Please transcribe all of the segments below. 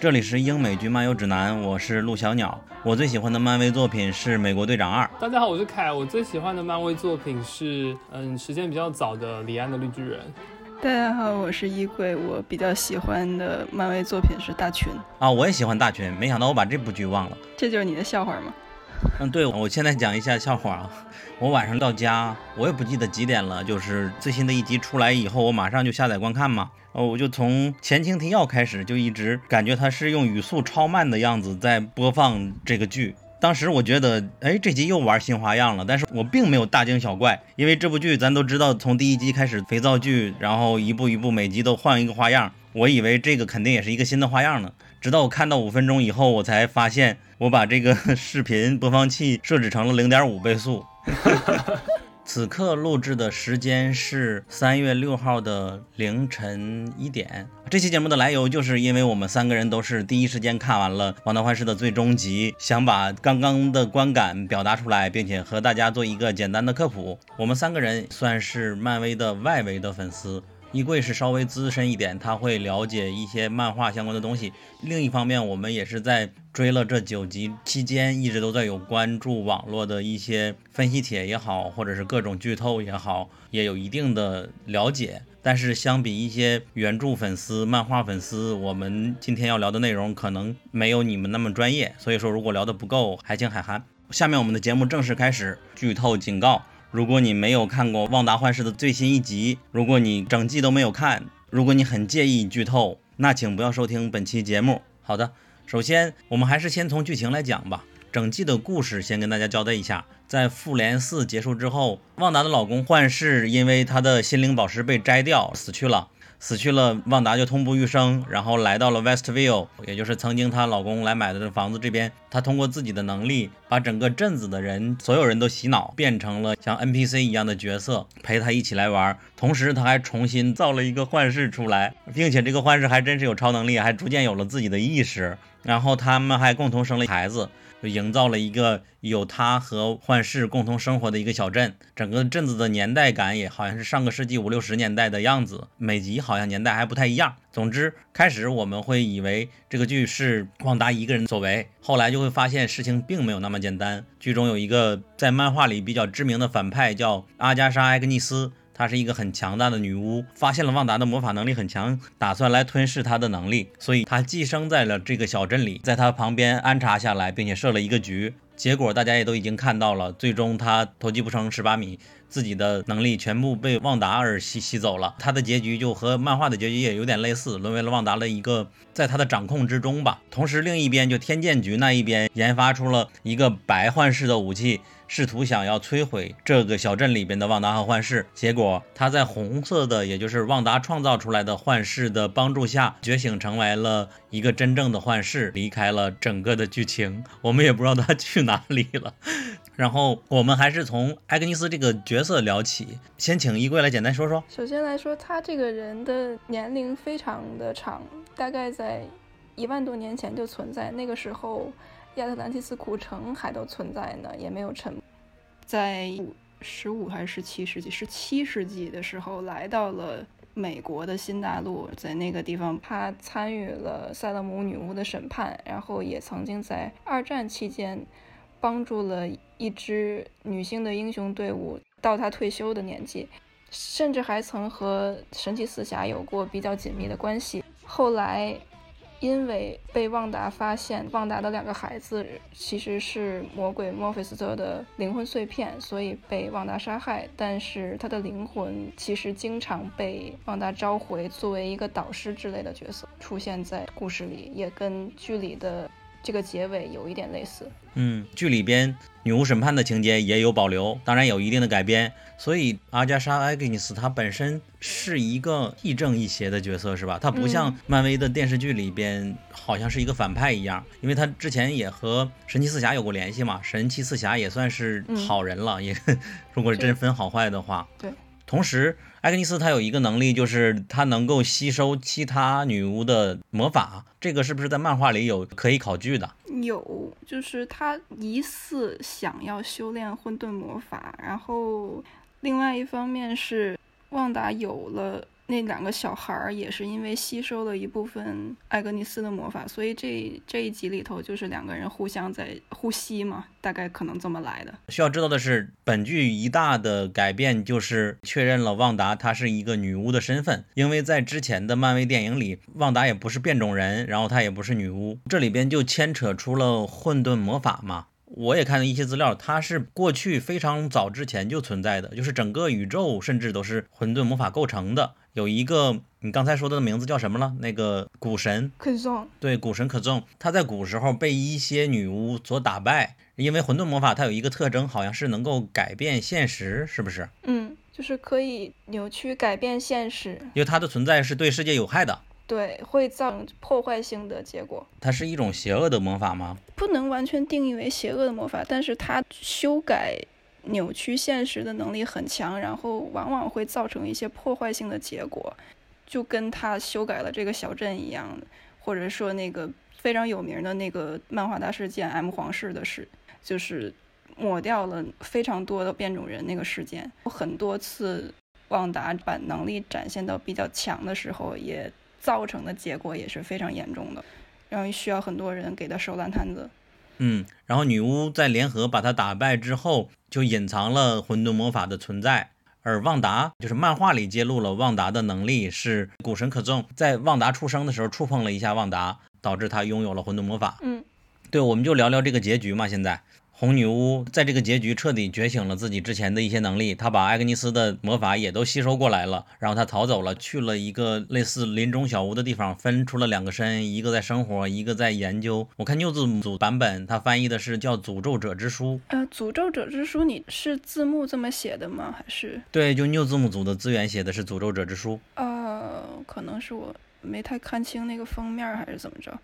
这里是英美剧漫游指南，我是陆小鸟。我最喜欢的漫威作品是《美国队长二》。大家好，我是凯。我最喜欢的漫威作品是，嗯，时间比较早的李安的《绿巨人》。大家好，我是衣柜。我比较喜欢的漫威作品是《大群》啊，我也喜欢《大群》，没想到我把这部剧忘了。这就是你的笑话吗？嗯，对，我现在讲一下笑话啊。我晚上到家，我也不记得几点了，就是最新的一集出来以后，我马上就下载观看嘛。哦，我就从前情提要开始，就一直感觉它是用语速超慢的样子在播放这个剧。当时我觉得，哎，这集又玩新花样了，但是我并没有大惊小怪，因为这部剧咱都知道，从第一集开始肥皂剧，然后一步一步每集都换一个花样。我以为这个肯定也是一个新的花样呢，直到我看到五分钟以后，我才发现我把这个 视频播放器设置成了零点五倍速。此刻录制的时间是三月六号的凌晨一点。这期节目的来由，就是因为我们三个人都是第一时间看完了《旺达幻视》的最终集，想把刚刚的观感表达出来，并且和大家做一个简单的科普。我们三个人算是漫威的外围的粉丝。衣柜是稍微资深一点，他会了解一些漫画相关的东西。另一方面，我们也是在追了这九集期间，一直都在有关注网络的一些分析帖也好，或者是各种剧透也好，也有一定的了解。但是相比一些原著粉丝、漫画粉丝，我们今天要聊的内容可能没有你们那么专业。所以说，如果聊得不够，还请海涵。下面我们的节目正式开始，剧透警告。如果你没有看过《旺达幻视》的最新一集，如果你整季都没有看，如果你很介意剧透，那请不要收听本期节目。好的，首先我们还是先从剧情来讲吧。整季的故事先跟大家交代一下，在复联四结束之后，旺达的老公幻视因为他的心灵宝石被摘掉死去了。死去了，旺达就痛不欲生，然后来到了 Westview，也就是曾经她老公来买的房子这边。她通过自己的能力，把整个镇子的人，所有人都洗脑，变成了像 NPC 一样的角色，陪她一起来玩。同时，她还重新造了一个幻视出来，并且这个幻视还真是有超能力，还逐渐有了自己的意识。然后他们还共同生了孩子。就营造了一个有他和幻视共同生活的一个小镇，整个镇子的年代感也好像是上个世纪五六十年代的样子，每集好像年代还不太一样。总之，开始我们会以为这个剧是旺达一个人所为，后来就会发现事情并没有那么简单。剧中有一个在漫画里比较知名的反派叫阿加莎·艾格尼斯。她是一个很强大的女巫，发现了旺达的魔法能力很强，打算来吞噬她的能力，所以她寄生在了这个小镇里，在她旁边安插下来，并且设了一个局。结果大家也都已经看到了，最终她投机不成十八米，自己的能力全部被旺达而吸吸走了。她的结局就和漫画的结局也有点类似，沦为了旺达的一个在她的掌控之中吧。同时，另一边就天剑局那一边研发出了一个白幻视的武器。试图想要摧毁这个小镇里边的旺达和幻视，结果他在红色的，也就是旺达创造出来的幻视的帮助下觉醒，成为了一个真正的幻视，离开了整个的剧情，我们也不知道他去哪里了。然后我们还是从艾格尼斯这个角色聊起，先请衣柜来简单说说。首先来说，他这个人的年龄非常的长，大概在一万多年前就存在，那个时候。亚特兰蒂斯古城还都存在呢，也没有沉。在十五还是十七世纪？十七世纪的时候，来到了美国的新大陆，在那个地方，他参与了塞勒姆女巫的审判，然后也曾经在二战期间帮助了一支女性的英雄队伍到他退休的年纪，甚至还曾和神奇四侠有过比较紧密的关系。后来。因为被旺达发现，旺达的两个孩子其实是魔鬼墨菲斯特的灵魂碎片，所以被旺达杀害。但是他的灵魂其实经常被旺达召回，作为一个导师之类的角色出现在故事里，也跟剧里的。这个结尾有一点类似，嗯，剧里边女巫审判的情节也有保留，当然有一定的改编。所以阿加莎·艾格尼斯她本身是一个亦正亦邪的角色，是吧？她不像漫威的电视剧里边好像是一个反派一样，因为她之前也和神奇四侠有过联系嘛，神奇四侠也算是好人了，也如果是真分好坏的话，对。同时，艾格尼斯她有一个能力，就是她能够吸收其他女巫的魔法。这个是不是在漫画里有可以考据的？有，就是她疑似想要修炼混沌魔法。然后，另外一方面是旺达有了那两个小孩儿也是因为吸收了一部分艾格尼斯的魔法，所以这这一集里头就是两个人互相在互吸嘛，大概可能这么来的。需要知道的是，本剧一大的改变就是确认了旺达她是一个女巫的身份，因为在之前的漫威电影里，旺达也不是变种人，然后她也不是女巫，这里边就牵扯出了混沌魔法嘛。我也看了一些资料，它是过去非常早之前就存在的，就是整个宇宙甚至都是混沌魔法构成的。有一个你刚才说的名字叫什么了？那个古神，可颂，对，古神可颂，他在古时候被一些女巫所打败，因为混沌魔法它有一个特征，好像是能够改变现实，是不是？嗯，就是可以扭曲改变现实，因为它的存在是对世界有害的。对，会造成破坏性的结果。它是一种邪恶的魔法吗？不能完全定义为邪恶的魔法，但是它修改。扭曲现实的能力很强，然后往往会造成一些破坏性的结果，就跟他修改了这个小镇一样，或者说那个非常有名的那个漫画大事件 M 皇室的事，就是抹掉了非常多的变种人那个事件。很多次旺达把能力展现到比较强的时候，也造成的结果也是非常严重的，然后需要很多人给他收烂摊子。嗯，然后女巫在联合把他打败之后，就隐藏了混沌魔法的存在。而旺达就是漫画里揭露了旺达的能力是古神可憎，在旺达出生的时候触碰了一下旺达，导致他拥有了混沌魔法。嗯，对，我们就聊聊这个结局嘛，现在。红女巫在这个结局彻底觉醒了自己之前的一些能力，她把艾格尼斯的魔法也都吸收过来了，然后她逃走了，去了一个类似林中小屋的地方，分出了两个身，一个在生活，一个在研究。我看 New 字母组版本，它翻译的是叫《诅咒者之书》。呃，《诅咒者之书》，你是字幕这么写的吗？还是？对，就 New 字母组的资源写的是《诅咒者之书》。呃，可能是我没太看清那个封面，还是怎么着？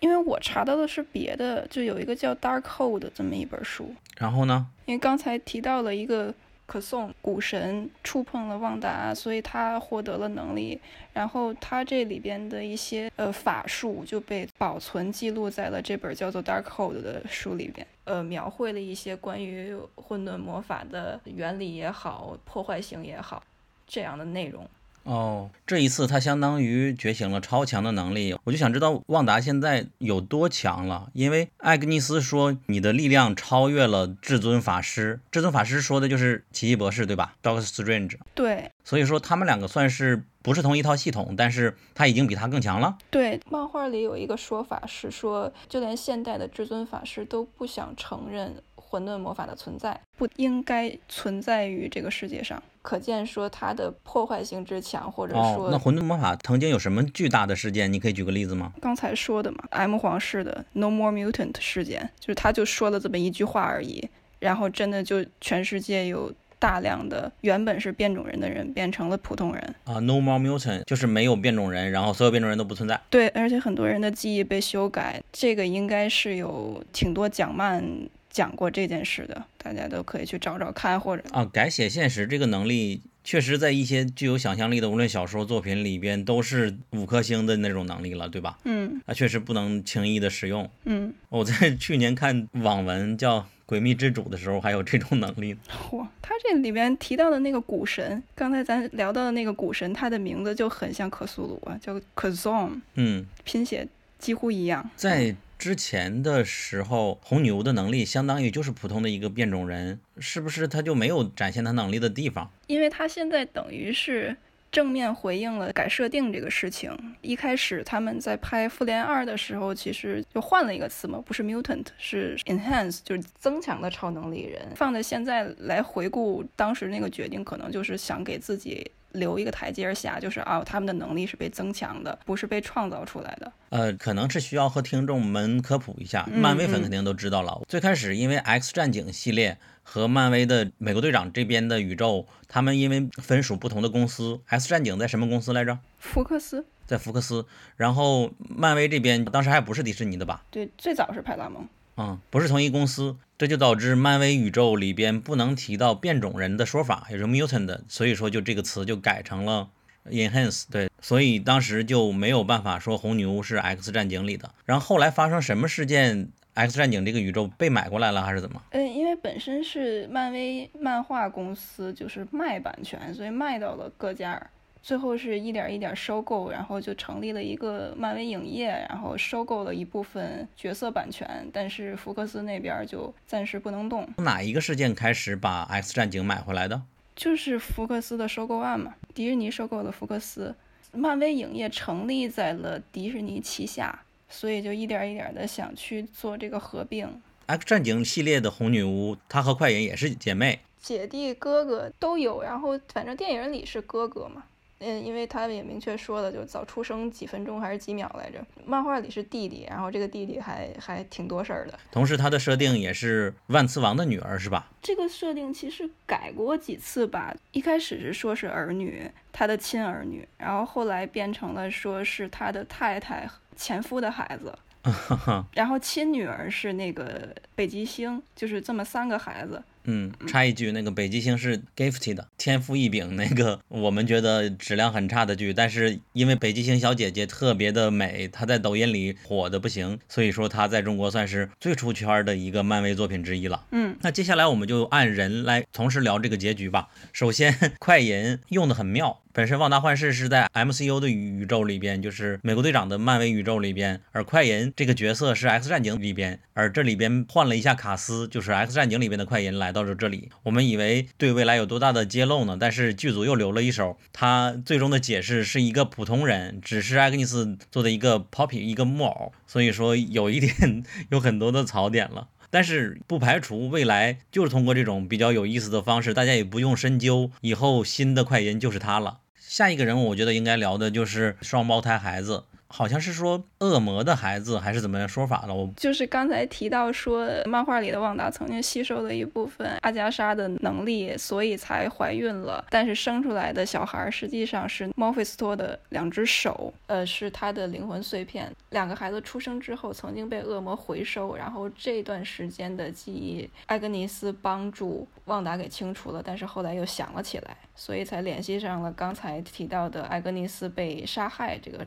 因为我查到的是别的，就有一个叫《Dark Hold》这么一本书。然后呢？因为刚才提到了一个可颂古神触碰了旺达，所以他获得了能力。然后他这里边的一些呃法术就被保存记录在了这本叫做《Dark Hold》的书里边，呃，描绘了一些关于混沌魔法的原理也好，破坏性也好这样的内容。哦，这一次他相当于觉醒了超强的能力，我就想知道旺达现在有多强了。因为艾格尼斯说你的力量超越了至尊法师，至尊法师说的就是奇异博士，对吧？Doctor Strange。对，所以说他们两个算是不是同一套系统，但是他已经比他更强了。对，漫画里有一个说法是说，就连现代的至尊法师都不想承认。混沌魔法的存在不应该存在于这个世界上，可见说它的破坏性之强，或者说那混沌魔法曾经有什么巨大的事件？你可以举个例子吗？刚才说的嘛，M 皇室的 No More Mutant 事件，就是他就说了这么一句话而已，然后真的就全世界有大量的原本是变种人的人变成了普通人啊，No More Mutant 就是没有变种人，然后所有变种人都不存在。对，而且很多人的记忆被修改，这个应该是有挺多讲漫。讲过这件事的，大家都可以去找找看，或者啊，改写现实这个能力，确实在一些具有想象力的无论小说作品里边都是五颗星的那种能力了，对吧？嗯，啊，确实不能轻易的使用。嗯，我在去年看网文叫《诡秘之主》的时候，还有这种能力。嚯，他这里边提到的那个古神，刚才咱聊到的那个古神，他的名字就很像克苏鲁啊，叫 Kazom，嗯，拼写几乎一样。在之前的时候，红牛的能力相当于就是普通的一个变种人，是不是他就没有展现他能力的地方？因为他现在等于是正面回应了改设定这个事情。一开始他们在拍复联二的时候，其实就换了一个词嘛，不是 mutant，是 enhance，就是增强的超能力人。放在现在来回顾当时那个决定，可能就是想给自己。留一个台阶下，就是啊，他们的能力是被增强的，不是被创造出来的。呃，可能是需要和听众们科普一下，漫威粉肯定都知道了。最开始因为 X 战警系列和漫威的美国队长这边的宇宙，他们因为分属不同的公司，X 战警在什么公司来着？福克斯，在福克斯。然后漫威这边当时还不是迪士尼的吧？对，最早是派拉蒙。嗯，不是同一公司，这就导致漫威宇宙里边不能提到变种人的说法，也是 mutant，所以说就这个词就改成了 enhance。对，所以当时就没有办法说红牛是 X 战警里的。然后后来发生什么事件，X 战警这个宇宙被买过来了还是怎么？嗯，因为本身是漫威漫画公司，就是卖版权，所以卖到了各家。最后是一点一点收购，然后就成立了一个漫威影业，然后收购了一部分角色版权，但是福克斯那边就暂时不能动。哪一个事件开始把 X 战警买回来的？就是福克斯的收购案嘛，迪士尼收购了福克斯，漫威影业成立在了迪士尼旗下，所以就一点一点的想去做这个合并。X 战警系列的红女巫，她和快银也是姐妹。姐弟哥哥都有，然后反正电影里是哥哥嘛，嗯，因为他也明确说了，就早出生几分钟还是几秒来着。漫画里是弟弟，然后这个弟弟还还挺多事儿的。同时，他的设定也是万磁王的女儿，是吧？这个设定其实改过几次吧，一开始是说是儿女，他的亲儿女，然后后来变成了说是他的太太前夫的孩子。然后亲女儿是那个北极星，就是这么三个孩子。嗯，插一句，那个北极星是 Gifted 的天赋异禀，那个 我们觉得质量很差的剧，但是因为北极星小姐姐特别的美，她在抖音里火的不行，所以说她在中国算是最出圈的一个漫威作品之一了。嗯，那接下来我们就按人来同时聊这个结局吧。首先，快银用的很妙。本身旺达幻视是在 MCU 的宇宇宙里边，就是美国队长的漫威宇宙里边，而快银这个角色是 X 战警里边，而这里边换了一下卡斯，就是 X 战警里边的快银来到了这里。我们以为对未来有多大的揭露呢？但是剧组又留了一手，他最终的解释是一个普通人，只是艾格尼斯做的一个 Poppy 一个木偶，所以说有一点 有很多的槽点了。但是不排除未来就是通过这种比较有意思的方式，大家也不用深究，以后新的快银就是他了。下一个人物，我觉得应该聊的就是双胞胎孩子，好像是说恶魔的孩子还是怎么样说法了？我就是刚才提到说，漫画里的旺达曾经吸收了一部分阿加莎的能力，所以才怀孕了。但是生出来的小孩实际上是墨菲斯托的两只手，呃，是他的灵魂碎片。两个孩子出生之后，曾经被恶魔回收，然后这段时间的记忆，艾格尼斯帮助旺达给清除了，但是后来又想了起来，所以才联系上了刚才提到的艾格尼斯被杀害这个。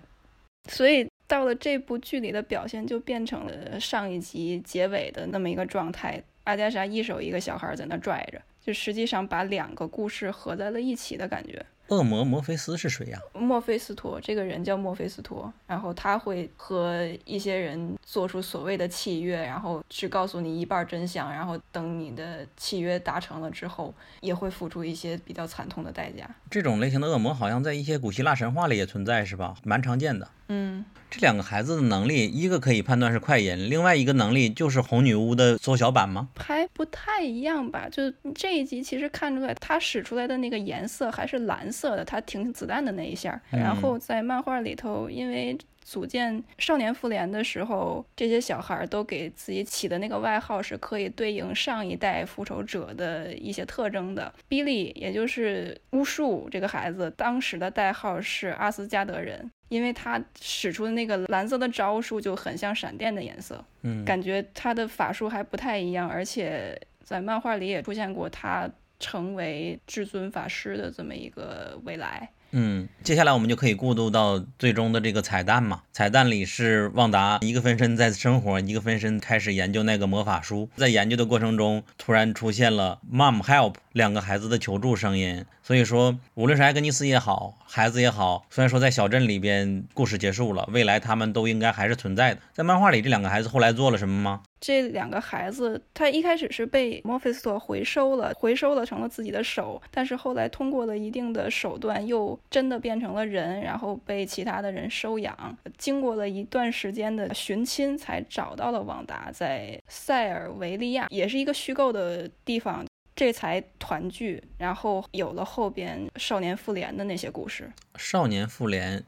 所以到了这部剧里的表现，就变成了上一集结尾的那么一个状态。阿加莎一手一个小孩在那拽着，就实际上把两个故事合在了一起的感觉。恶魔墨菲斯是谁呀、墨菲斯托这个人叫墨菲斯托，然后他会和一些人做出所谓的契约，然后只告诉你一半真相，然后等你的契约达成了之后，也会付出一些比较惨痛的代价。这种类型的恶魔好像在一些古希腊神话里也存在，是吧？蛮常见的。嗯，这两个孩子的能力，一个可以判断是快银，另外一个能力就是红女巫的缩小版吗？还不太一样吧？就这一集其实看出来，他使出来的那个颜色还是蓝色的，他停子弹的那一下。然后在漫画里头，因为组建少年复联的时候，这些小孩都给自己起的那个外号是可以对应上一代复仇者的一些特征的。比利，也就是巫术这个孩子，当时的代号是阿斯加德人。因为他使出的那个蓝色的招数就很像闪电的颜色，嗯，感觉他的法术还不太一样，而且在漫画里也出现过他成为至尊法师的这么一个未来。嗯，接下来我们就可以过渡到最终的这个彩蛋嘛。彩蛋里是旺达一个分身在生活，一个分身开始研究那个魔法书。在研究的过程中，突然出现了 “mom help” 两个孩子的求助声音。所以说，无论是艾格尼斯也好，孩子也好，虽然说在小镇里边故事结束了，未来他们都应该还是存在的。在漫画里，这两个孩子后来做了什么吗？这两个孩子，他一开始是被墨菲斯托回收了，回收了成了自己的手，但是后来通过了一定的手段，又真的变成了人，然后被其他的人收养。经过了一段时间的寻亲，才找到了旺达，在塞尔维利亚，也是一个虚构的地方。这才团聚，然后有了后边少年复联的那些故事。少年复联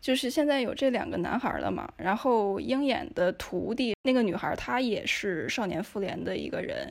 就是现在有这两个男孩了嘛，然后鹰眼的徒弟那个女孩，她也是少年复联的一个人，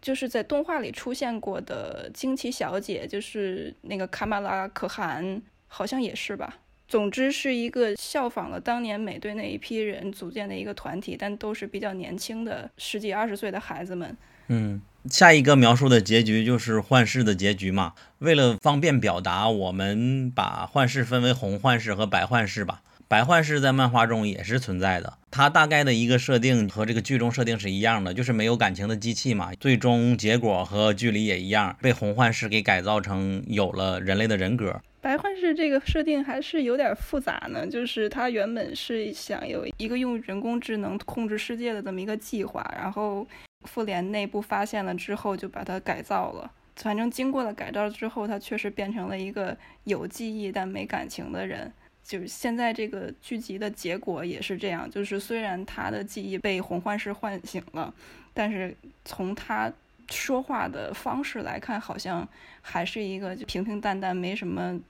就是在动画里出现过的惊奇小姐，就是那个卡马拉可汗，好像也是吧。总之是一个效仿了当年美队那一批人组建的一个团体，但都是比较年轻的十几二十岁的孩子们。嗯，下一个描述的结局就是幻视的结局嘛。为了方便表达，我们把幻视分为红幻视和白幻视吧。白幻视在漫画中也是存在的，它大概的一个设定和这个剧中设定是一样的，就是没有感情的机器嘛。最终结果和剧里也一样，被红幻视给改造成有了人类的人格。白幻视这个设定还是有点复杂呢，就是他原本是想有一个用人工智能控制世界的这么一个计划，然后复联内部发现了之后就把它改造了。反正经过了改造之后，他确实变成了一个有记忆但没感情的人。就是现在这个剧集的结果也是这样，就是虽然他的记忆被红幻视唤醒了，但是从他说话的方式来看，好像还是一个就平平淡淡、没什么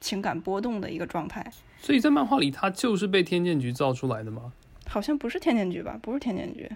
情感波动的一个状态。所以在漫画里，他就是被天剑局造出来的吗？好像不是天剑局吧？不是天剑局。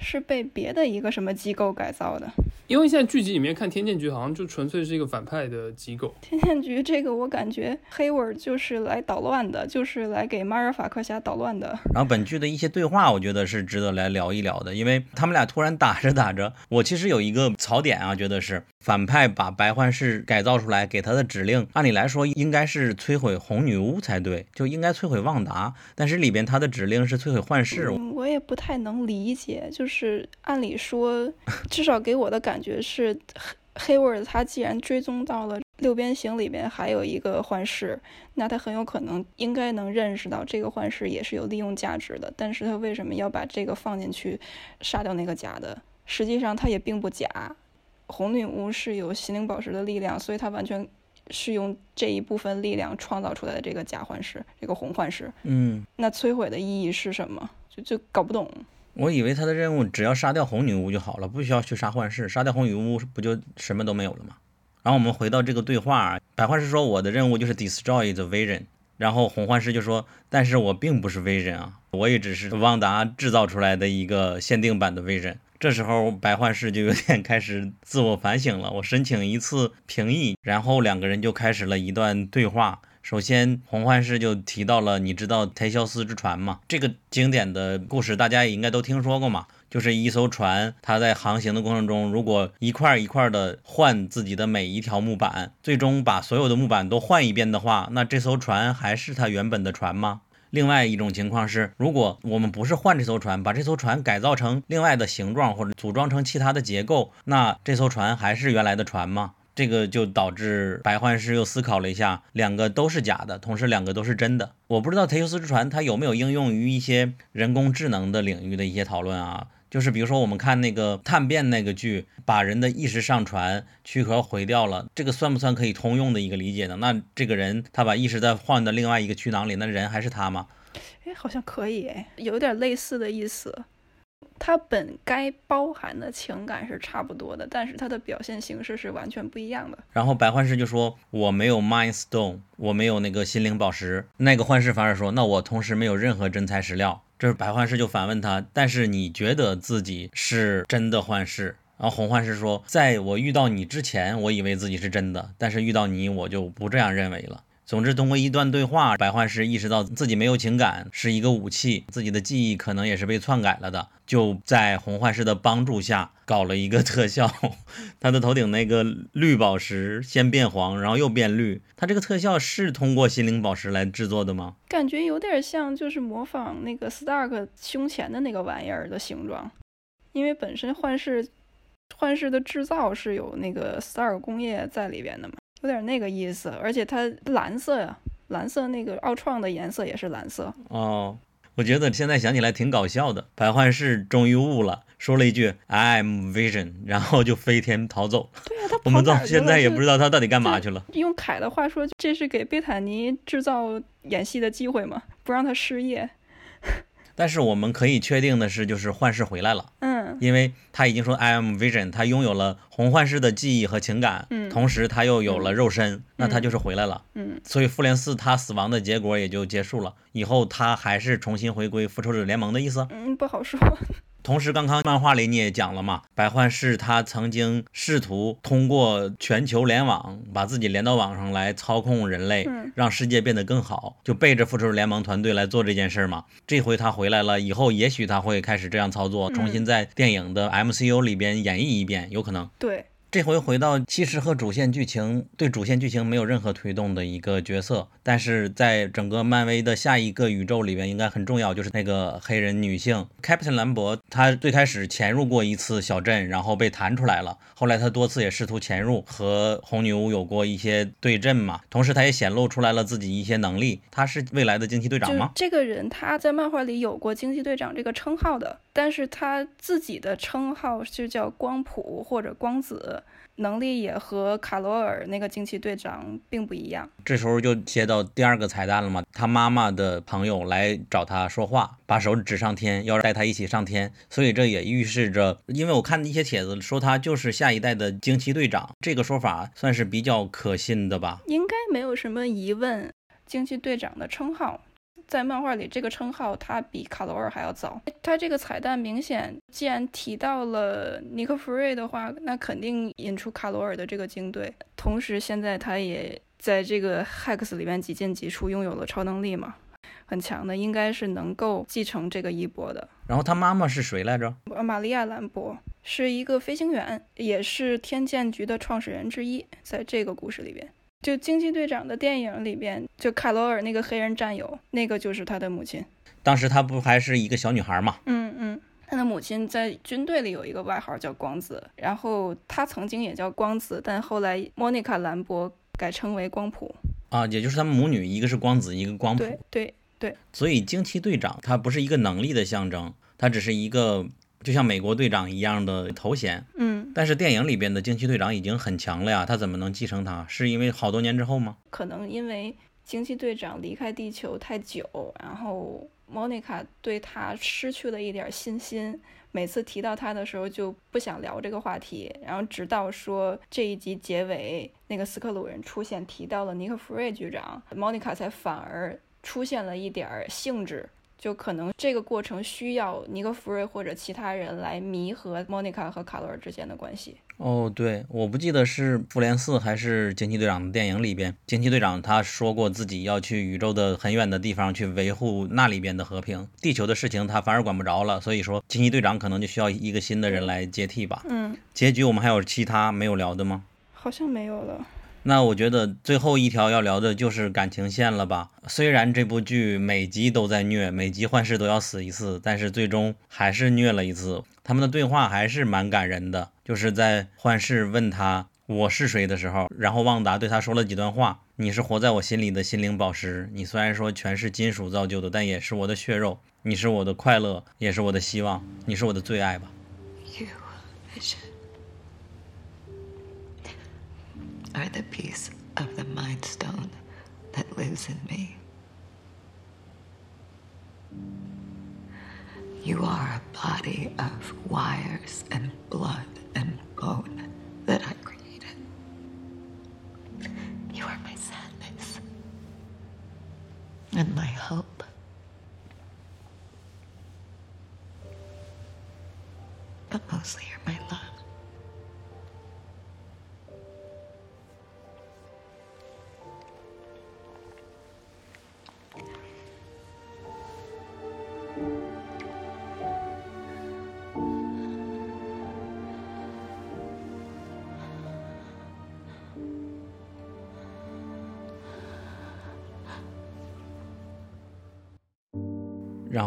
是被别的一个什么机构改造的？因为现在剧集里面看天剑局好像就纯粹是一个反派的机构。天剑局这个我感觉黑文就是来捣乱的，就是来给马尔法克侠捣乱的。然后本剧的一些对话，我觉得是值得来聊一聊的，因为他们俩突然打着打着，我其实有一个槽点啊，觉得是反派把白幻视改造出来，给他的指令，按理来说应该是摧毁红女巫才对，就应该摧毁旺达，但是里边他的指令是摧毁幻视，我也不太能理解，就。就是按理说，至少给我的感觉是，黑黑沃尔他既然追踪到了六边形里边还有一个幻视，那他很有可能应该能认识到这个幻视也是有利用价值的。但是他为什么要把这个放进去，杀掉那个假的？实际上他也并不假。红女巫是有心灵宝石的力量，所以他完全是用这一部分力量创造出来的这个假幻视，这个红幻视。嗯，那摧毁的意义是什么？就就搞不懂。我以为他的任务只要杀掉红女巫就好了，不需要去杀幻视。杀掉红女巫不就什么都没有了吗？然后我们回到这个对话，白幻视说我的任务就是 destroy the vision，然后红幻视就说，但是我并不是 vision 啊，我也只是旺达制造出来的一个限定版的 vision。这时候白幻视就有点开始自我反省了，我申请一次评议，然后两个人就开始了一段对话。首先，洪幻视就提到了，你知道忒修斯之船吗？这个经典的故事大家也应该都听说过嘛。就是一艘船，它在航行的过程中，如果一块一块的换自己的每一条木板，最终把所有的木板都换一遍的话，那这艘船还是它原本的船吗？另外一种情况是，如果我们不是换这艘船，把这艘船改造成另外的形状或者组装成其他的结构，那这艘船还是原来的船吗？这个就导致白幻师又思考了一下，两个都是假的，同时两个都是真的。我不知道忒修斯之船它有没有应用于一些人工智能的领域的一些讨论啊？就是比如说我们看那个探变那个剧，把人的意识上传，躯壳毁掉了，这个算不算可以通用的一个理解呢？那这个人他把意识再换到另外一个躯囊里，那人还是他吗？哎，好像可以，哎，有点类似的意思。它本该包含的情感是差不多的，但是它的表现形式是完全不一样的。然后白幻视就说：“我没有 Mind Stone，我没有那个心灵宝石。”那个幻视反而说：“那我同时没有任何真材实料。”这是白幻视就反问他：“但是你觉得自己是真的幻视？”然后红幻视说：“在我遇到你之前，我以为自己是真的，但是遇到你，我就不这样认为了。”总之，通过一段对话，白幻视意识到自己没有情感是一个武器，自己的记忆可能也是被篡改了的。就在红幻视的帮助下，搞了一个特效，他的头顶那个绿宝石先变黄，然后又变绿。他这个特效是通过心灵宝石来制作的吗？感觉有点像，就是模仿那个 Stark 胸前的那个玩意儿的形状，因为本身幻视幻视的制造是有那个 Stark 工业在里边的嘛。有点那个意思，而且它蓝色呀，蓝色那个奥创的颜色也是蓝色哦。我觉得现在想起来挺搞笑的。白幻视终于悟了，说了一句 "I'm Vision"，然后就飞天逃走。对呀，他我们到现在也不知道他到底干嘛去了。用凯的话说，这是给贝坦尼制造演戏的机会嘛，不让他失业。但是我们可以确定的是，就是幻视回来了。嗯，因为他已经说 I am Vision，他拥有了红幻视的记忆和情感，嗯，同时他又有了肉身，那他就是回来了。嗯，所以复联四他死亡的结果也就结束了，以后他还是重新回归复仇者联盟的意思？嗯，不好说。同时，刚刚漫画里你也讲了嘛，白幻是他曾经试图通过全球联网把自己连到网上来操控人类，让世界变得更好，就背着复仇者联盟团队来做这件事嘛。这回他回来了，以后也许他会开始这样操作，重新在电影的 MCU 里边演绎一遍，有可能。对。这回回到其实和主线剧情对主线剧情没有任何推动的一个角色，但是在整个漫威的下一个宇宙里边应该很重要，就是那个黑人女性。Captain 兰博，她最开始潜入过一次小镇，然后被弹出来了，后来她多次也试图潜入，和红女巫有过一些对阵嘛，同时她也显露出来了自己一些能力，她是未来的惊奇队长吗？这个人他在漫画里有过惊奇队长这个称号的，但是他自己的称号就叫光谱或者光子，能力也和卡罗尔那个惊奇队长并不一样。这时候就接到第二个彩蛋了嘛，他妈妈的朋友来找他说话，把手指上天，要带他一起上天，所以这也预示着，因为我看一些帖子说他就是下一代的惊奇队长，这个说法算是比较可信的吧。应该没有什么疑问，惊奇队长的称号。在漫画里，这个称号他比卡罗尔还要早。他这个彩蛋明显，既然提到了尼克弗瑞的话，那肯定引出卡罗尔的这个精队。同时，现在他也在这个 Hex 里面几进几出，拥有了超能力嘛，很强的，应该是能够继承这个衣钵的。然后他妈妈是谁来着？玛利亚·兰博是一个飞行员，也是天剑局的创始人之一，在这个故事里边。就惊奇队长的电影里边，就卡罗尔那个黑人战友，那个就是他的母亲。当时他不还是一个小女孩嘛？嗯嗯，他的母亲在军队里有一个外号叫光子，然后他曾经也叫光子，但后来莫妮卡·兰博改称为光谱。啊，也就是他们母女，一个是光子，一个光谱。对对对，所以惊奇队长他不是一个能力的象征，他只是一个就像美国队长一样的头衔。嗯。但是电影里边的惊奇队长已经很强了呀，他怎么能继承他？是因为好多年之后吗？可能因为惊奇队长离开地球太久，然后莫妮卡对他失去了一点信心，每次提到他的时候就不想聊这个话题。然后直到说这一集结尾，那个斯克鲁人出现，提到了尼克弗瑞局长，莫妮卡才反而出现了一点兴致。就可能这个过程需要尼克弗瑞或者其他人来弥合莫妮卡和卡罗尔之间的关系。哦，对，我不记得是复联四还是惊奇队长的电影里边，惊奇队长他说过自己要去宇宙的很远的地方去维护那里边的和平，地球的事情他反而管不着了，所以说惊奇队长可能就需要一个新的人来接替吧。嗯，结局我们还有其他没有聊的吗？好像没有了。那我觉得最后一条要聊的就是感情线了吧。虽然这部剧每集都在虐，每集幻视都要死一次，但是最终还是虐了一次。他们的对话还是蛮感人的，就是在幻视问他我是谁的时候，然后旺达对他说了几段话：“你是活在我心里的心灵宝石，你虽然说全是金属造就的，但也是我的血肉。你是我的快乐，也是我的希望，你是我的最爱吧。” Are the piece of the Mind Stone that lives in me. You are a body of wires and blood and bone that I created. You are my sadness and my hope. But mostly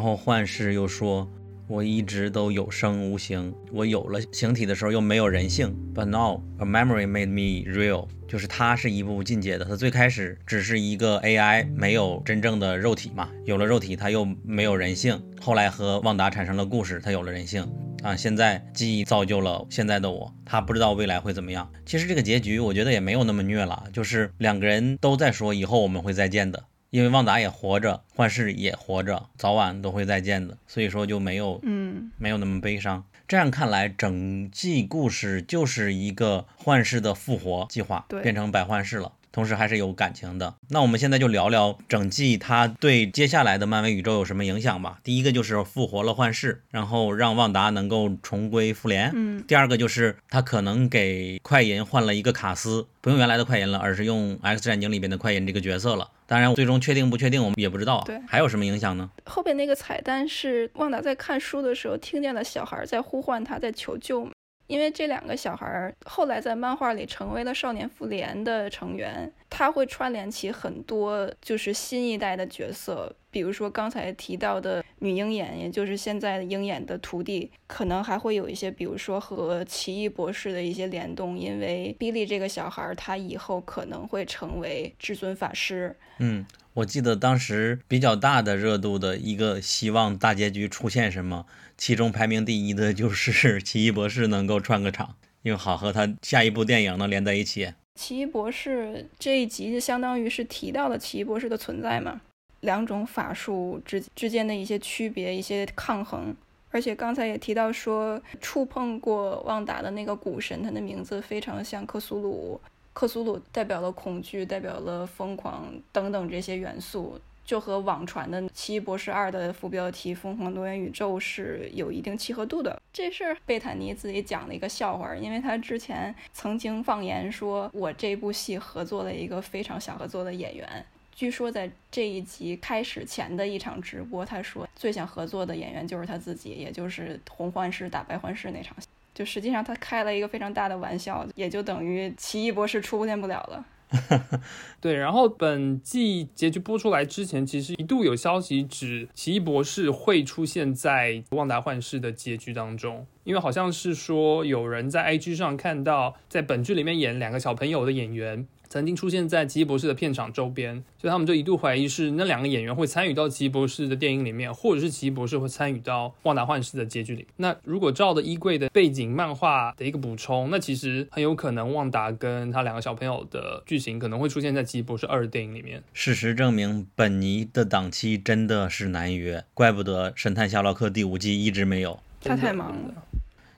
后幻视又说：“我一直都有声无形，我有了形体的时候又没有人性。But now a memory made me real。”就是它是一步步进阶的。它最开始只是一个 AI，没有真正的肉体嘛。有了肉体，它又没有人性。后来和旺达产生了故事，它有了人性啊。现在记忆造就了现在的我，他不知道未来会怎么样。其实这个结局我觉得也没有那么虐了，就是两个人都在说以后我们会再见的。因为旺达也活着，幻视也活着，早晚都会再见的，所以说就没有，嗯，没有那么悲伤。这样看来，整季故事就是一个幻视的复活计划，对变成百幻视了。同时还是有感情的。那我们现在就聊聊整季它对接下来的漫威宇宙有什么影响吧。第一个就是复活了幻视，然后让旺达能够重归复联。嗯，第二个就是他可能给快银换了一个卡斯，不用原来的快银了，而是用 X 战警里边的快银这个角色了。当然，最终确定不确定我们也不知道。对还有什么影响呢？后边那个彩蛋是旺达在看书的时候听见了小孩在呼唤他，在求救嘛。因为这两个小孩儿后来在漫画里成为了少年复联的成员，他会串联起很多就是新一代的角色，比如说刚才提到的女鹰眼，也就是现在的鹰眼的徒弟，可能还会有一些，比如说和奇异博士的一些联动，因为比利这个小孩儿他以后可能会成为至尊法师。嗯，我记得当时比较大的热度的一个希望大结局出现什么。其中排名第一的就是 奇异博士能够串个场，因为好和他下一部电影能连在一起。奇异博士这一集就相当于是提到了奇异博士的存在嘛，两种法术之之间的一些区别、一些抗衡。而且刚才也提到说，触碰过旺达的那个古神，他的名字非常像克苏鲁，克苏鲁代表了恐惧，代表了疯狂等等这些元素。就和网传的《奇异博士二》的副标题“疯狂多元宇宙”是有一定契合度的。这事儿贝坦尼自己讲了一个笑话，因为他之前曾经放言说，我这部戏合作了一个非常想合作的演员。据说在这一集开始前的一场直播，他说最想合作的演员就是他自己，也就是红幻视打白幻视那场戏。就实际上他开了一个非常大的玩笑，也就等于奇异博士出现不了了。对，然后本季结局播出来之前，其实一度有消息指奇异博士会出现在旺达幻视的结局当中，因为好像是说有人在 IG 上看到，在本剧里面演两个小朋友的演员。曾经出现在奇异博士的片场周边，所以他们就一度怀疑是那两个演员会参与到奇异博士的电影里面，或者是奇异博士会参与到旺达幻视的结局里。那如果照着衣柜的背景漫画的一个补充，那其实很有可能旺达跟他两个小朋友的剧情可能会出现在奇异博士二的电影里面。事实证明，本尼的档期真的是难约，怪不得《神探夏洛克》第五季一直没有，他太忙了。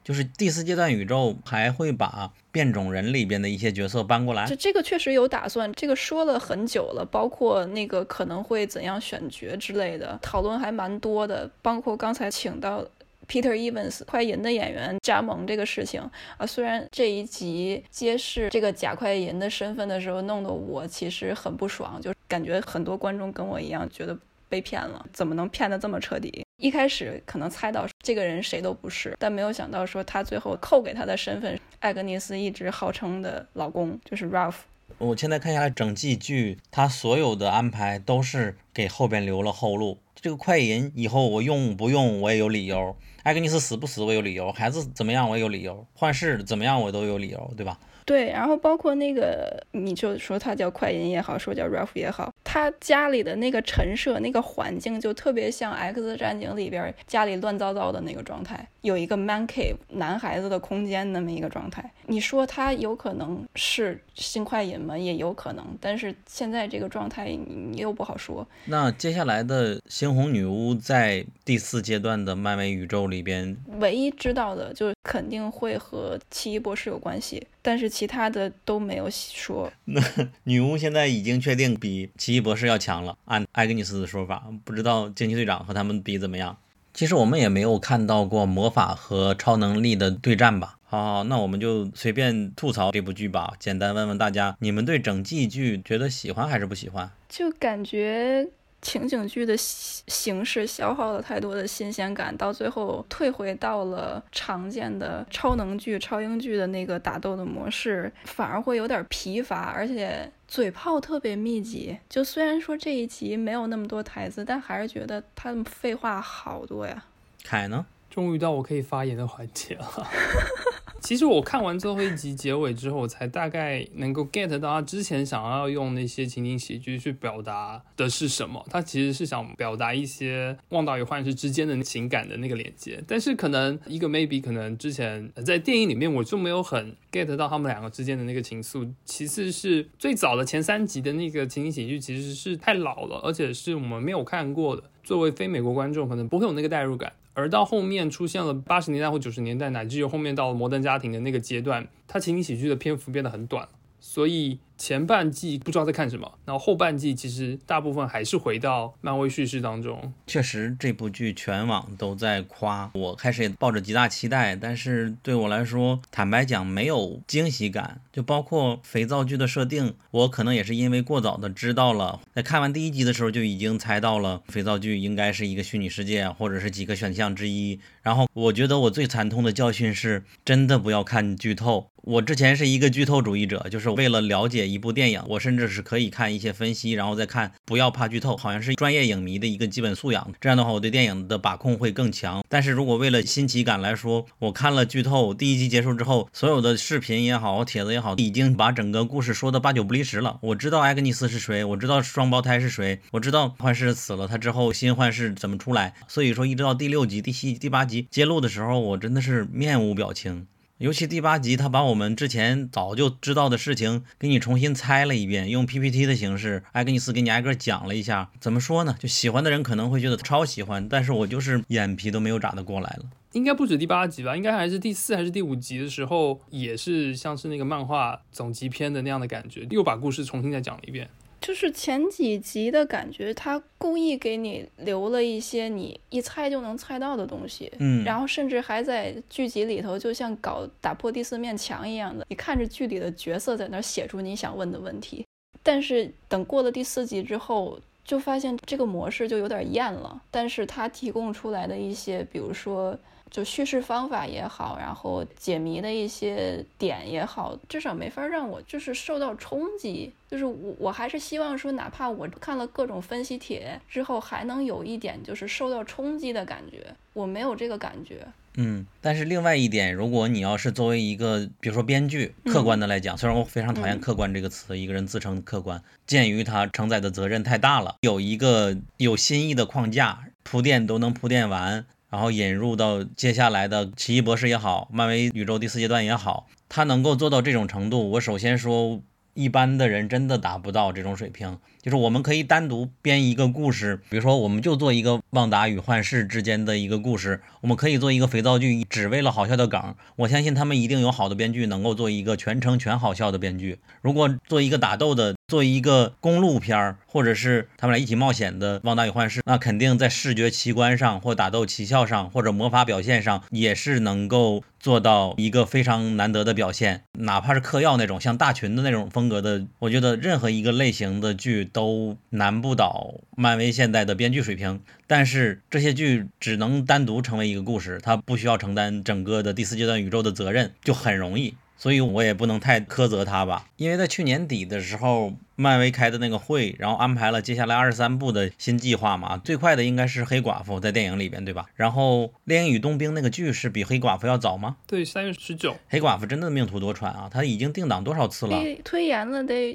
就是第四阶段宇宙还会把变种人里边的一些角色搬过来，这这个确实有打算，这个说了很久了，包括那个可能会怎样选角之类的讨论还蛮多的，包括刚才请到 Peter Evans 快银的演员加盟这个事情啊，虽然这一集揭示这个假快银的身份的时候，弄得我其实很不爽，就感觉很多观众跟我一样觉得被骗了，怎么能骗得这么彻底？一开始可能猜到这个人谁都不是，但没有想到说他最后扣给他的身份，艾格尼斯一直号称的老公就是 Ralph。我现在看下来，整季剧他所有的安排都是给后边留了后路。这个快银以后我用不用我也有理由，艾格尼斯死不死我有理由，孩子怎么样我也有理由，幻视怎么样我都有理由，对吧？对，然后包括那个，你就说他叫快银也好，说叫 Ralph 也好，他家里的那个陈设、那个环境就特别像《X 战警》里边家里乱糟糟的那个状态，有一个 man cave 男孩子的空间那么一个状态。你说他有可能是新快银吗？也有可能，但是现在这个状态你又不好说。那接下来的猩红女巫在第四阶段的漫威宇宙里边，唯一知道的就是肯定会和奇异博士有关系。但是其他的都没有说。那 女巫现在已经确定比奇异博士要强了，按艾格尼斯的说法，不知道惊奇队长和他们比怎么样。其实我们也没有看到过魔法和超能力的对战吧？好，那我们就随便吐槽这部剧吧。简单问问大家，你们对整季剧觉得喜欢还是不喜欢？就感觉。情景剧的形式消耗了太多的新鲜感，到最后退回到了常见的超能剧、超英剧的那个打斗的模式，反而会有点疲乏，而且嘴炮特别密集。就虽然说这一集没有那么多台词，但还是觉得他们废话好多呀。凯呢？终于到我可以发言的环节了。其实我看完最后一集结尾之后，我才大概能够 get 到他之前想要用那些情景喜剧去表达的是什么。他其实是想表达一些旺达与幻视之间的情感的那个连接。但是可能一个 maybe 可能之前在电影里面我就没有很 get 到他们两个之间的那个情愫。其次是最早的前三集的那个情景喜剧其实是太老了，而且是我们没有看过的。作为非美国观众，可能不会有那个代入感。而到后面出现了八十年代或九十年代，乃至于后面到了摩登家庭的那个阶段，他情景喜剧的篇幅变得很短所以。前半季不知道在看什么，然后后半季其实大部分还是回到漫威叙事当中。确实，这部剧全网都在夸，我开始也抱着极大期待，但是对我来说，坦白讲没有惊喜感。就包括肥皂剧的设定，我可能也是因为过早的知道了，在看完第一集的时候就已经猜到了肥皂剧应该是一个虚拟世界，或者是几个选项之一。然后我觉得我最惨痛的教训是，真的不要看剧透。我之前是一个剧透主义者，就是为了了解一部电影，我甚至是可以看一些分析，然后再看，不要怕剧透，好像是专业影迷的一个基本素养。这样的话，我对电影的把控会更强。但是如果为了新奇感来说，我看了剧透，第一集结束之后，所有的视频也好，帖子也好，已经把整个故事说的八九不离十了。我知道艾格尼斯是谁，我知道双胞胎是谁，我知道幻视死了，他之后新幻视怎么出来。所以说，一直到第六集、第七集、第八集揭露的时候，我真的是面无表情。尤其第八集，他把我们之前早就知道的事情给你重新猜了一遍，用 PPT 的形式，艾格尼斯给你挨个讲了一下。怎么说呢？就喜欢的人可能会觉得超喜欢，但是我就是眼皮都没有眨得过来了。应该不止第八集吧？应该还是第四还是第五集的时候，也是像是那个漫画总集篇的那样的感觉，又把故事重新再讲了一遍。就是前几集的感觉，他故意给你留了一些你一猜就能猜到的东西，嗯，然后甚至还在剧集里头，就像搞打破第四面墙一样的，你看着剧里的角色在那写出你想问的问题，但是等过了第四集之后，就发现这个模式就有点厌了。但是他提供出来的一些，比如说。就叙事方法也好，然后解谜的一些点也好，至少没法让我就是受到冲击。就是我我还是希望说，哪怕我看了各种分析帖之后，还能有一点就是受到冲击的感觉。我没有这个感觉。嗯，但是另外一点，如果你要是作为一个，比如说编剧，客观的来讲，虽然我非常讨厌“客观”这个词，一个人自称客观，鉴于他承载的责任太大了，有一个有新意的框架铺垫都能铺垫完。然后引入到接下来的奇异博士也好，漫威宇宙第四阶段也好，他能够做到这种程度，我首先说，一般的人真的达不到这种水平。就是我们可以单独编一个故事，比如说，我们就做一个旺达与幻视之间的一个故事，我们可以做一个肥皂剧，只为了好笑的梗。我相信他们一定有好的编剧能够做一个全程全好笑的编剧。如果做一个打斗的，做一个公路片儿，或者是他们俩一起冒险的旺达与幻视，那肯定在视觉奇观上，或打斗奇效上，或者魔法表现上，也是能够做到一个非常难得的表现。哪怕是嗑药那种像大群的那种风格的，我觉得任何一个类型的剧。都难不倒漫威现在的编剧水平，但是这些剧只能单独成为一个故事，它不需要承担整个的第四阶段宇宙的责任，就很容易。所以我也不能太苛责他吧，因为在去年底的时候，漫威开的那个会，然后安排了接下来二十三部的新计划嘛，最快的应该是黑寡妇在电影里边，对吧？然后《猎鹰与冬兵》那个剧是比黑寡妇要早吗？对，三月十九。黑寡妇真的命途多舛啊，他已经定档多少次了？推延了得。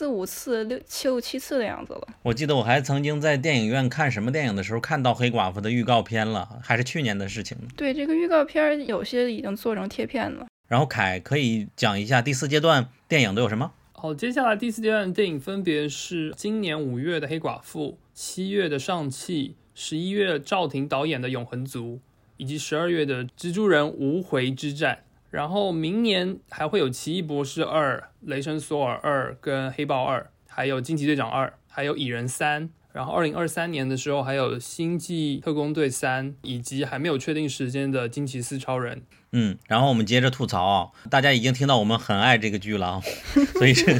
四五次、六七六七次的样子了。我记得我还曾经在电影院看什么电影的时候看到黑寡妇的预告片了，还是去年的事情。对，这个预告片有些已经做成贴片了。然后凯可以讲一下第四阶段电影都有什么？好，接下来第四阶段电影分别是今年五月的黑寡妇、七月的上汽、十一月赵婷导演的永恒族，以及十二月的蜘蛛人无回之战。然后明年还会有《奇异博士二》《雷神索尔二》跟《黑豹二》，还有《惊奇队长二》，还有《蚁人三》。然后二零二三年的时候还有《星际特工队三》，以及还没有确定时间的《惊奇四超人》。嗯，然后我们接着吐槽啊，大家已经听到我们很爱这个剧了啊，所以是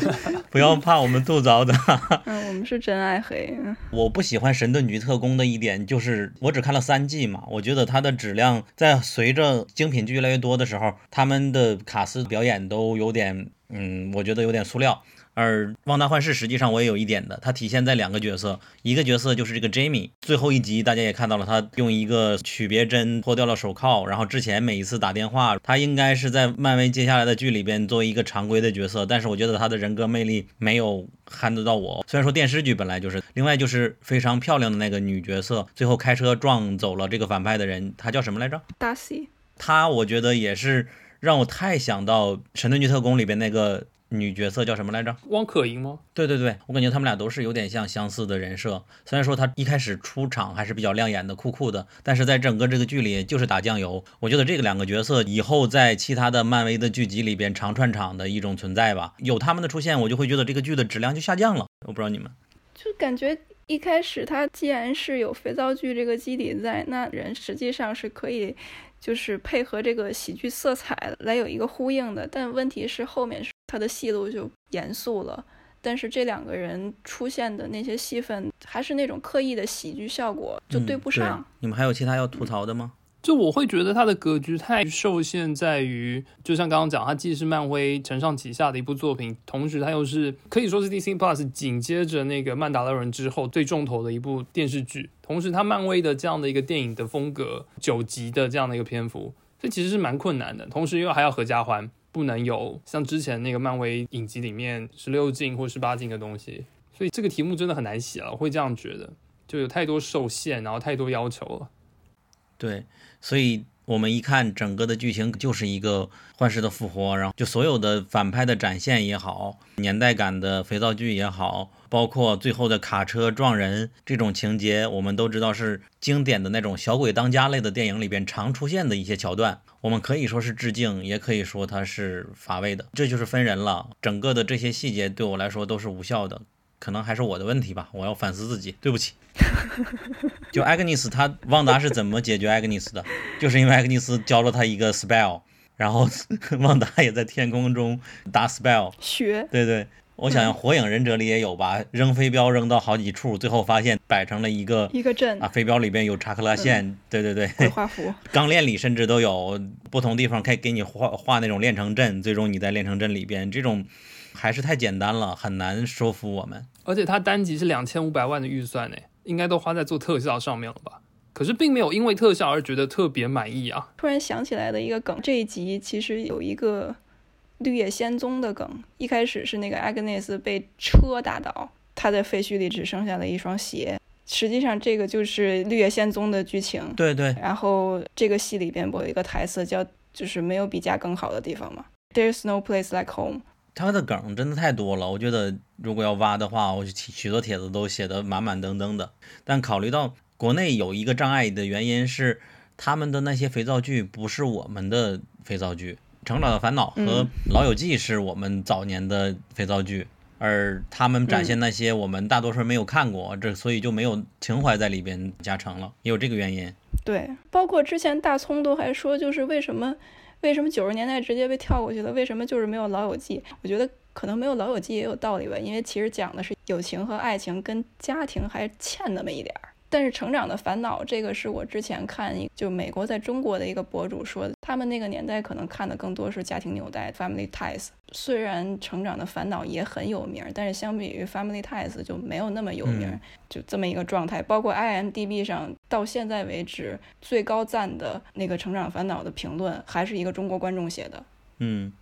不要怕我们吐槽的。嗯，我们是真爱黑。我不喜欢《神盾局特工》的一点就是，我只看了三季嘛，我觉得它的质量在随着精品剧越来越多的时候，他们的卡斯表演都有点，嗯，我觉得有点塑料。而旺达幻视实际上我也有一点的，它体现在两个角色，一个角色就是这个 Jamie，最后一集大家也看到了，他用一个曲别针脱掉了手铐，然后之前每一次打电话，他应该是在漫威接下来的剧里边作为一个常规的角色，但是我觉得他的人格魅力没有撼得到我。虽然说电视剧本来就是，另外就是非常漂亮的那个女角色，最后开车撞走了这个反派的人，她叫什么来着？达西。他我觉得也是让我太想到《神盾局特工》里边那个。女角色叫什么来着？汪可盈吗？对对对，我感觉他们俩都是有点像相似的人设。虽然说她一开始出场还是比较亮眼的、酷酷的，但是在整个这个剧里就是打酱油。我觉得这个两个角色以后在其他的漫威的剧集里边常串场的一种存在吧。有他们的出现，我就会觉得这个剧的质量就下降了。我不知道你们，就感觉一开始他既然是有肥皂剧这个基底在，那人实际上是可以。就是配合这个喜剧色彩来有一个呼应的，但问题是后面是他的戏路就严肃了，但是这两个人出现的那些戏份还是那种刻意的喜剧效果，就对不上。你们还有其他要吐槽的吗？就我会觉得它的格局太受限在于，就像刚刚讲，它既是漫威承上启下的一部作品，同时它又是可以说是 DC Plus 紧接着那个曼达洛人之后最重头的一部电视剧。同时，它漫威的这样的一个电影的风格，九集的这样的一个篇幅，这其实是蛮困难的。同时又还要合家欢，不能有像之前那个漫威影集里面十六禁或十八禁的东西，所以这个题目真的很难写了。我会这样觉得，就有太多受限，然后太多要求了。对。所以，我们一看整个的剧情就是一个幻视的复活，然后就所有的反派的展现也好，年代感的肥皂剧也好，包括最后的卡车撞人这种情节，我们都知道是经典的那种小鬼当家类的电影里边常出现的一些桥段。我们可以说是致敬，也可以说它是乏味的，这就是分人了。整个的这些细节对我来说都是无效的。可能还是我的问题吧，我要反思自己，对不起。就艾格尼斯，他旺达是怎么解决艾格尼斯的？就是因为艾格尼斯教了他一个 spell，然后 旺达也在天空中打 spell 学。对对，我想想，火影忍者里也有吧，扔飞镖扔到好几处，最后发现摆成了一个一个阵啊，飞镖里边有查克拉线。对对对，画符。钢炼里甚至都有不同地方可以给你画画那种炼成阵，最终你在炼成阵里边这种。还是太简单了，很难说服我们。而且它单集是两千五百万的预算呢，应该都花在做特效上面了吧？可是并没有因为特效而觉得特别满意啊。突然想起来的一个梗，这一集其实有一个绿野仙踪的梗。一开始是那个 Agnes 被车打倒，他在废墟里只剩下了一双鞋。实际上这个就是绿野仙踪的剧情。对对。然后这个戏里边有一个台词叫“就是没有比家更好的地方嘛 ”，There's no place like home。他的梗真的太多了，我觉得如果要挖的话，我许多帖子都写的满满登登的。但考虑到国内有一个障碍的原因是，他们的那些肥皂剧不是我们的肥皂剧，《成长的烦恼》和《老友记》是我们早年的肥皂剧，而他们展现那些我们大多数没有看过，这所以就没有情怀在里边加成了，也有这个原因。对，包括之前大葱都还说，就是为什么。为什么九十年代直接被跳过去了？为什么就是没有《老友记》？我觉得可能没有《老友记》也有道理吧，因为其实讲的是友情和爱情跟家庭还欠那么一点儿。但是《成长的烦恼》这个是我之前看一就美国在中国的一个博主说的，他们那个年代可能看的更多是家庭纽带 （Family Ties）。虽然《成长的烦恼》也很有名，但是相比于《Family Ties》就没有那么有名，就这么一个状态。包括 IMDB 上到现在为止最高赞的那个《成长烦恼》的评论，还是一个中国观众写的。嗯，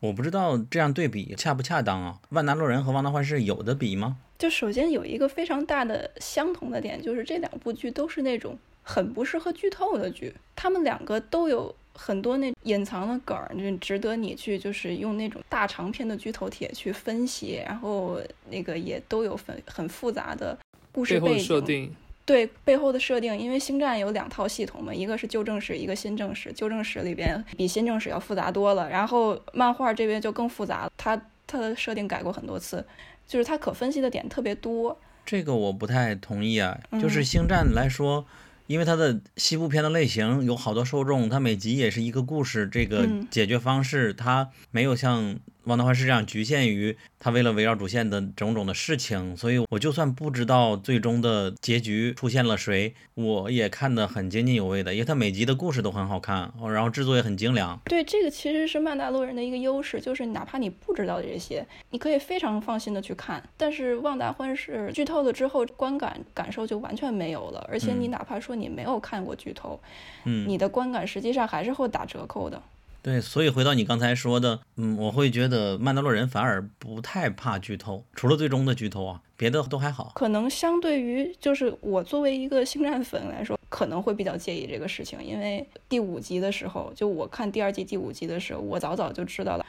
我不知道这样对比恰不恰当啊？《万达路人》和《旺达幻视》有的比吗？就首先有一个非常大的相同的点，就是这两部剧都是那种很不适合剧透的剧。他们两个都有很多那隐藏的梗，就值得你去就是用那种大长篇的剧透帖去分析。然后那个也都有很很复杂的故事背景，对背后的设定。因为星战有两套系统嘛，一个是旧正史，一个新正史。旧正史里边比新正史要复杂多了，然后漫画这边就更复杂了，它它的设定改过很多次。就是它可分析的点特别多，这个我不太同意啊。就是星战来说，因为它的西部片的类型有好多受众，它每集也是一个故事，这个解决方式它没有像。汪达幻视这样局限于他为了围绕主线的种种的事情，所以我就算不知道最终的结局出现了谁，我也看得很津津有味的，因为他每集的故事都很好看，然后制作也很精良。对，这个其实是曼达洛人的一个优势，就是哪怕你不知道这些，你可以非常放心的去看。但是旺达幻视剧透了之后，观感感受就完全没有了，而且你哪怕说你没有看过剧透，嗯，你的观感实际上还是会打折扣的。对，所以回到你刚才说的，嗯，我会觉得曼达洛人反而不太怕剧透，除了最终的剧透啊，别的都还好。可能相对于就是我作为一个星战粉来说，可能会比较介意这个事情，因为第五集的时候，就我看第二季第五集的时候，我早早就知道了，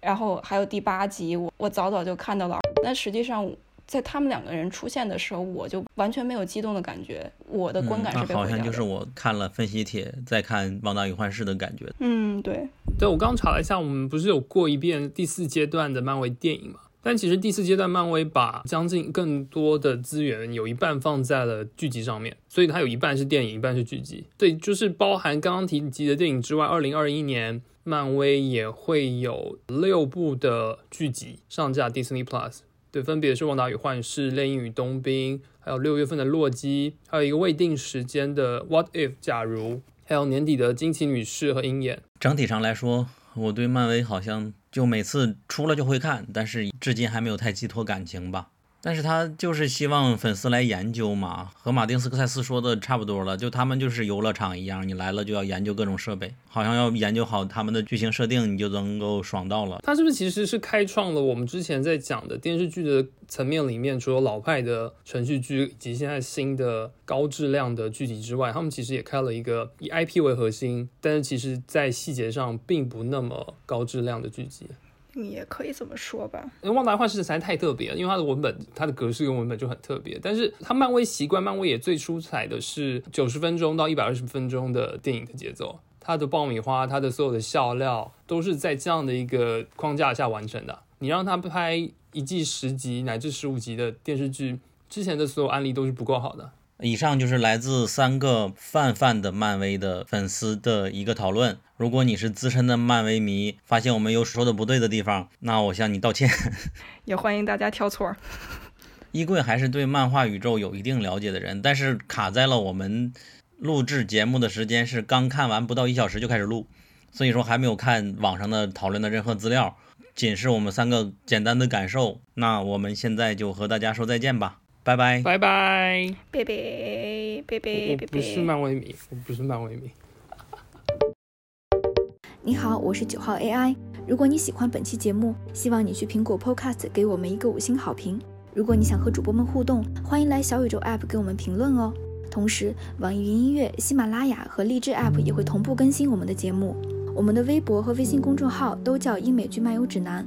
然后还有第八集，我我早早就看到了。那实际上，在他们两个人出现的时候，我就完全没有激动的感觉，我的观感是被毁好像。就是我看了分析帖再看《旺达与幻视》的感觉。嗯，对，对我刚查了一下，我们不是有过一遍第四阶段的漫威电影嘛？但其实第四阶段漫威把将近更多的资源有一半放在了剧集上面，所以它有一半是电影，一半是剧集。对，就是包含刚刚提及的电影之外，二零二一年漫威也会有六部的剧集上架 Disney Plus。对，分别是《旺达与幻视》、《猎鹰与冬兵》，还有六月份的《洛基》，还有一个未定时间的《What If》假如，还有年底的《惊奇女士》和《鹰眼》。整体上来说，我对漫威好像就每次出了就会看，但是至今还没有太寄托感情吧。但是他就是希望粉丝来研究嘛，和马丁斯科塞斯说的差不多了，就他们就是游乐场一样，你来了就要研究各种设备，好像要研究好他们的剧情设定，你就能够爽到了。他是不是其实是开创了我们之前在讲的电视剧的层面里面，除了老派的程序剧以及现在新的高质量的剧集之外，他们其实也开了一个以 IP 为核心，但是其实在细节上并不那么高质量的剧集。也可以这么说吧。因为《旺达幻视》实在太特别了，因为它的文本、它的格式跟文本就很特别。但是它漫威习惯，漫威也最出彩的是九十分钟到一百二十分钟的电影的节奏。它的爆米花，它的所有的笑料，都是在这样的一个框架下完成的。你让他拍一季十集乃至十五集的电视剧，之前的所有案例都是不够好的。以上就是来自三个泛泛的漫威的粉丝的一个讨论。如果你是资深的漫威迷，发现我们有说的不对的地方，那我向你道歉。也欢迎大家挑错儿。衣柜还是对漫画宇宙有一定了解的人，但是卡在了我们录制节目的时间是刚看完不到一小时就开始录，所以说还没有看网上的讨论的任何资料，仅是我们三个简单的感受。那我们现在就和大家说再见吧，拜拜。拜拜。贝贝贝我贝贝我不是。漫威迷，我不是漫威迷。你好，我是九号 AI。如果你喜欢本期节目，希望你去苹果 Podcast 给我们一个五星好评。如果你想和主播们互动，欢迎来小宇宙 App 给我们评论哦。同时，网易云音乐、喜马拉雅和荔枝 App 也会同步更新我们的节目。我们的微博和微信公众号都叫英美剧漫游指南。